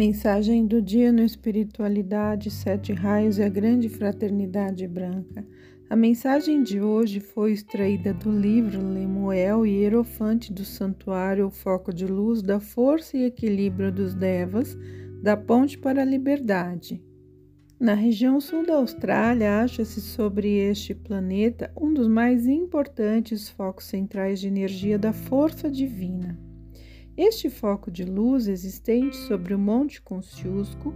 Mensagem do dia no Espiritualidade, Sete Raios e a Grande Fraternidade Branca. A mensagem de hoje foi extraída do livro Lemuel e Hierofante do Santuário o Foco de Luz da Força e Equilíbrio dos Devas, da Ponte para a Liberdade. Na região sul da Austrália, acha-se sobre este planeta um dos mais importantes focos centrais de energia da força divina. Este foco de luz existente sobre o Monte Kosciuszko,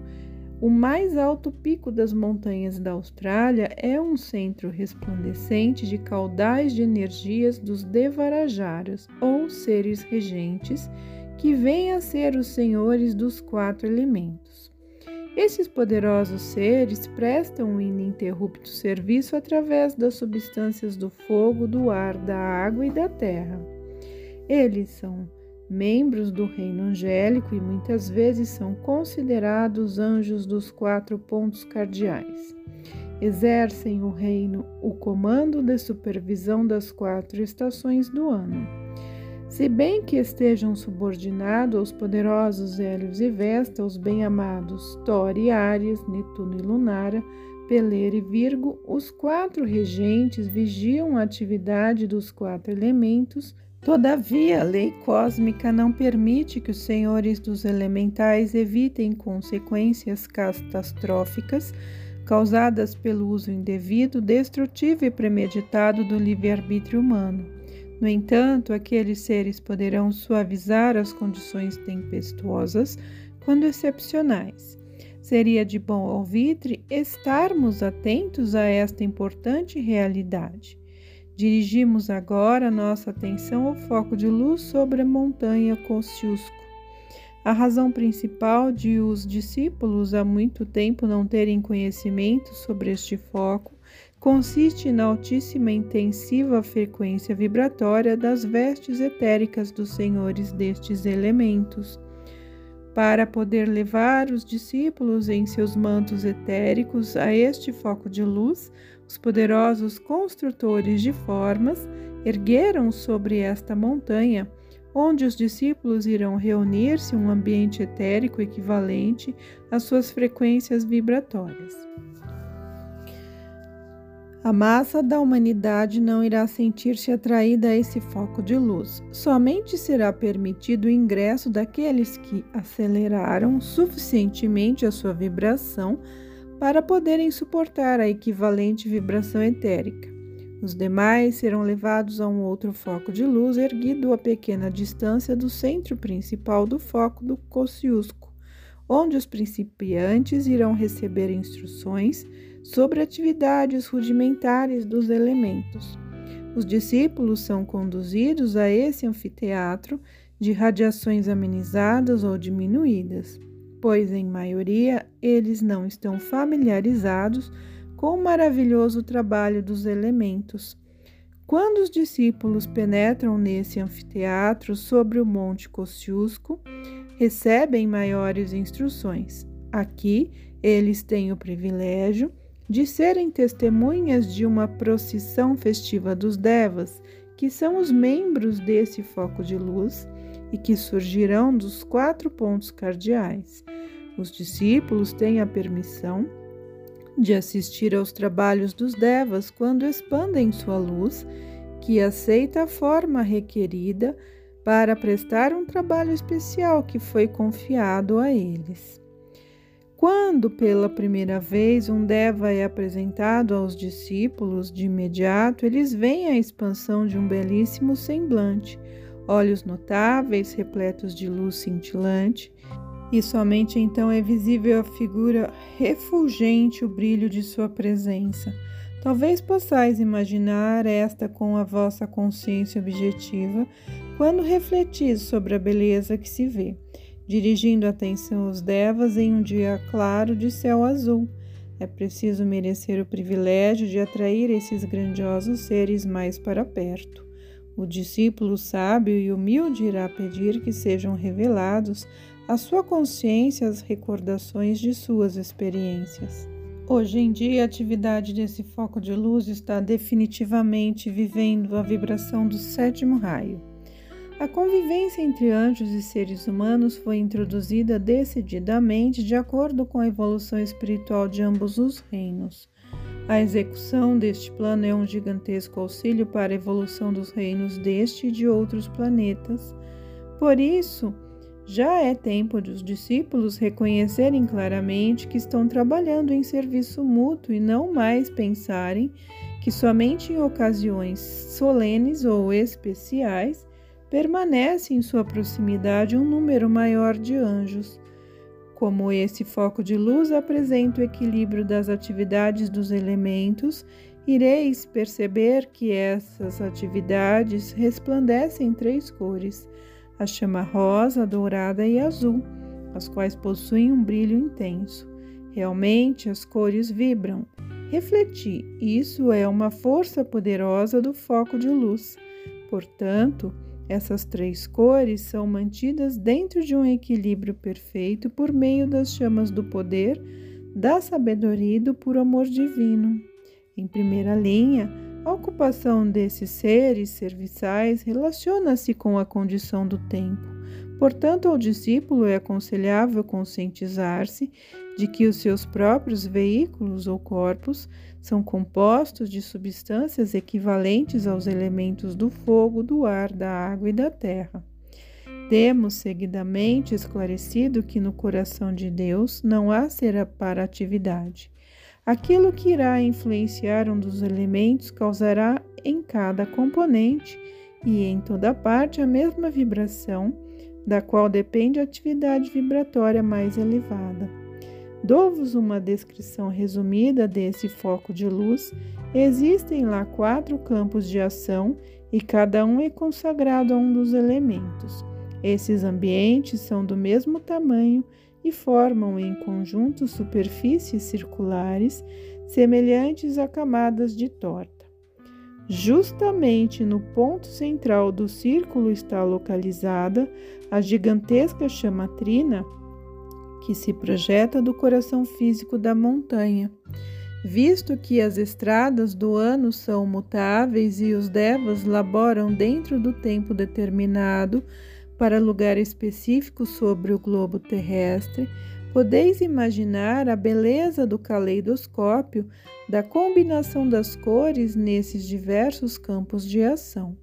o mais alto pico das montanhas da Austrália, é um centro resplandecente de caudais de energias dos Devarajaras, ou seres regentes, que vêm a ser os senhores dos quatro elementos. Esses poderosos seres prestam um ininterrupto serviço através das substâncias do fogo, do ar, da água e da terra. Eles são membros do reino angélico e muitas vezes são considerados anjos dos quatro pontos cardeais. Exercem o reino o comando de supervisão das quatro estações do ano. Se bem que estejam subordinados aos poderosos Hélios e Vesta, os bem-amados Thor e Ares, Netuno e Lunara, Peleira e Virgo, os quatro regentes vigiam a atividade dos quatro elementos Todavia, a lei cósmica não permite que os senhores dos elementais evitem consequências catastróficas causadas pelo uso indevido, destrutivo e premeditado do livre-arbítrio humano. No entanto, aqueles seres poderão suavizar as condições tempestuosas quando excepcionais. Seria de bom alvitre estarmos atentos a esta importante realidade. Dirigimos agora nossa atenção ao foco de luz sobre a montanha Kosciuszko. A razão principal de os discípulos há muito tempo não terem conhecimento sobre este foco consiste na altíssima e intensiva frequência vibratória das vestes etéricas dos senhores destes elementos. Para poder levar os discípulos em seus mantos etéricos a este foco de luz, os poderosos construtores de formas ergueram sobre esta montanha, onde os discípulos irão reunir-se um ambiente etérico equivalente às suas frequências vibratórias. A massa da humanidade não irá sentir-se atraída a esse foco de luz. Somente será permitido o ingresso daqueles que aceleraram suficientemente a sua vibração para poderem suportar a equivalente vibração etérica. Os demais serão levados a um outro foco de luz erguido a pequena distância do centro principal do foco do Kosciuszko, onde os principiantes irão receber instruções sobre atividades rudimentares dos elementos. Os discípulos são conduzidos a esse anfiteatro de radiações amenizadas ou diminuídas pois em maioria eles não estão familiarizados com o maravilhoso trabalho dos elementos. Quando os discípulos penetram nesse anfiteatro sobre o Monte Kosciuszko, recebem maiores instruções. Aqui, eles têm o privilégio de serem testemunhas de uma procissão festiva dos Devas, que são os membros desse foco de luz e que surgirão dos quatro pontos cardeais. Os discípulos têm a permissão de assistir aos trabalhos dos devas quando expandem sua luz, que aceita a forma requerida para prestar um trabalho especial que foi confiado a eles. Quando pela primeira vez um Deva é apresentado aos discípulos, de imediato eles veem a expansão de um belíssimo semblante, olhos notáveis, repletos de luz cintilante, e somente então é visível a figura refulgente, o brilho de sua presença. Talvez possais imaginar esta com a vossa consciência objetiva quando refletis sobre a beleza que se vê, dirigindo atenção aos devas em um dia claro de céu azul. É preciso merecer o privilégio de atrair esses grandiosos seres mais para perto. O discípulo sábio e humilde irá pedir que sejam revelados à sua consciência as recordações de suas experiências. Hoje em dia, a atividade desse foco de luz está definitivamente vivendo a vibração do sétimo raio. A convivência entre anjos e seres humanos foi introduzida decididamente de acordo com a evolução espiritual de ambos os reinos. A execução deste plano é um gigantesco auxílio para a evolução dos reinos deste e de outros planetas. Por isso, já é tempo de os discípulos reconhecerem claramente que estão trabalhando em serviço mútuo e não mais pensarem que somente em ocasiões solenes ou especiais permanece em sua proximidade um número maior de anjos. Como esse foco de luz apresenta o equilíbrio das atividades dos elementos, ireis perceber que essas atividades resplandecem em três cores: a chama rosa, dourada e azul, as quais possuem um brilho intenso. Realmente as cores vibram. Refletir, isso é uma força poderosa do foco de luz. Portanto, essas três cores são mantidas dentro de um equilíbrio perfeito por meio das chamas do poder, da sabedoria e do puro amor divino. Em primeira linha, a ocupação desses seres serviçais relaciona-se com a condição do tempo. Portanto, ao discípulo é aconselhável conscientizar-se de que os seus próprios veículos ou corpos são compostos de substâncias equivalentes aos elementos do fogo, do ar, da água e da terra. Temos seguidamente esclarecido que no coração de Deus não há separatividade. Aquilo que irá influenciar um dos elementos causará em cada componente e em toda parte a mesma vibração, da qual depende a atividade vibratória mais elevada. Dou-vos uma descrição resumida desse foco de luz. Existem lá quatro campos de ação e cada um é consagrado a um dos elementos. Esses ambientes são do mesmo tamanho e formam em conjunto superfícies circulares semelhantes a camadas de torta. Justamente no ponto central do círculo está localizada a gigantesca chama trina que se projeta do coração físico da montanha. Visto que as estradas do ano são mutáveis e os devas laboram dentro do tempo determinado para lugar específico sobre o globo terrestre, podeis imaginar a beleza do caleidoscópio da combinação das cores nesses diversos campos de ação.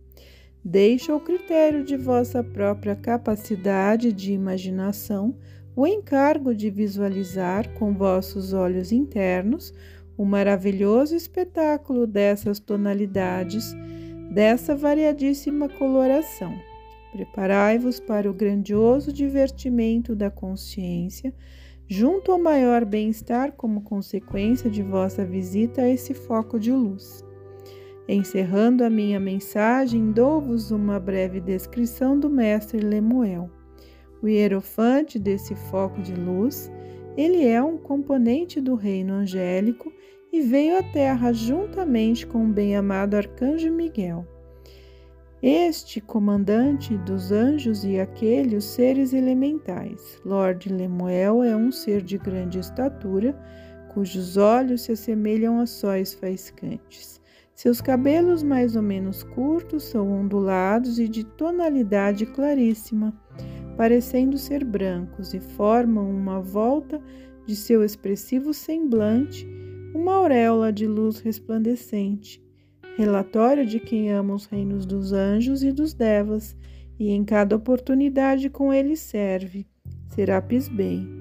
Deixo ao critério de vossa própria capacidade de imaginação o encargo de visualizar com vossos olhos internos o maravilhoso espetáculo dessas tonalidades, dessa variadíssima coloração. Preparai-vos para o grandioso divertimento da consciência, junto ao maior bem-estar como consequência de vossa visita a esse foco de luz. Encerrando a minha mensagem, dou-vos uma breve descrição do mestre Lemuel. O hierofante desse foco de luz, ele é um componente do reino angélico e veio à Terra juntamente com o bem-amado arcanjo Miguel. Este comandante dos anjos e aquele os seres elementais. Lord Lemuel é um ser de grande estatura, cujos olhos se assemelham a sóis faiscantes. Seus cabelos mais ou menos curtos são ondulados e de tonalidade claríssima parecendo ser brancos, e formam uma volta de seu expressivo semblante, uma auréola de luz resplandecente, relatório de quem ama os reinos dos anjos e dos devas, e em cada oportunidade com ele serve. Serapis Bey.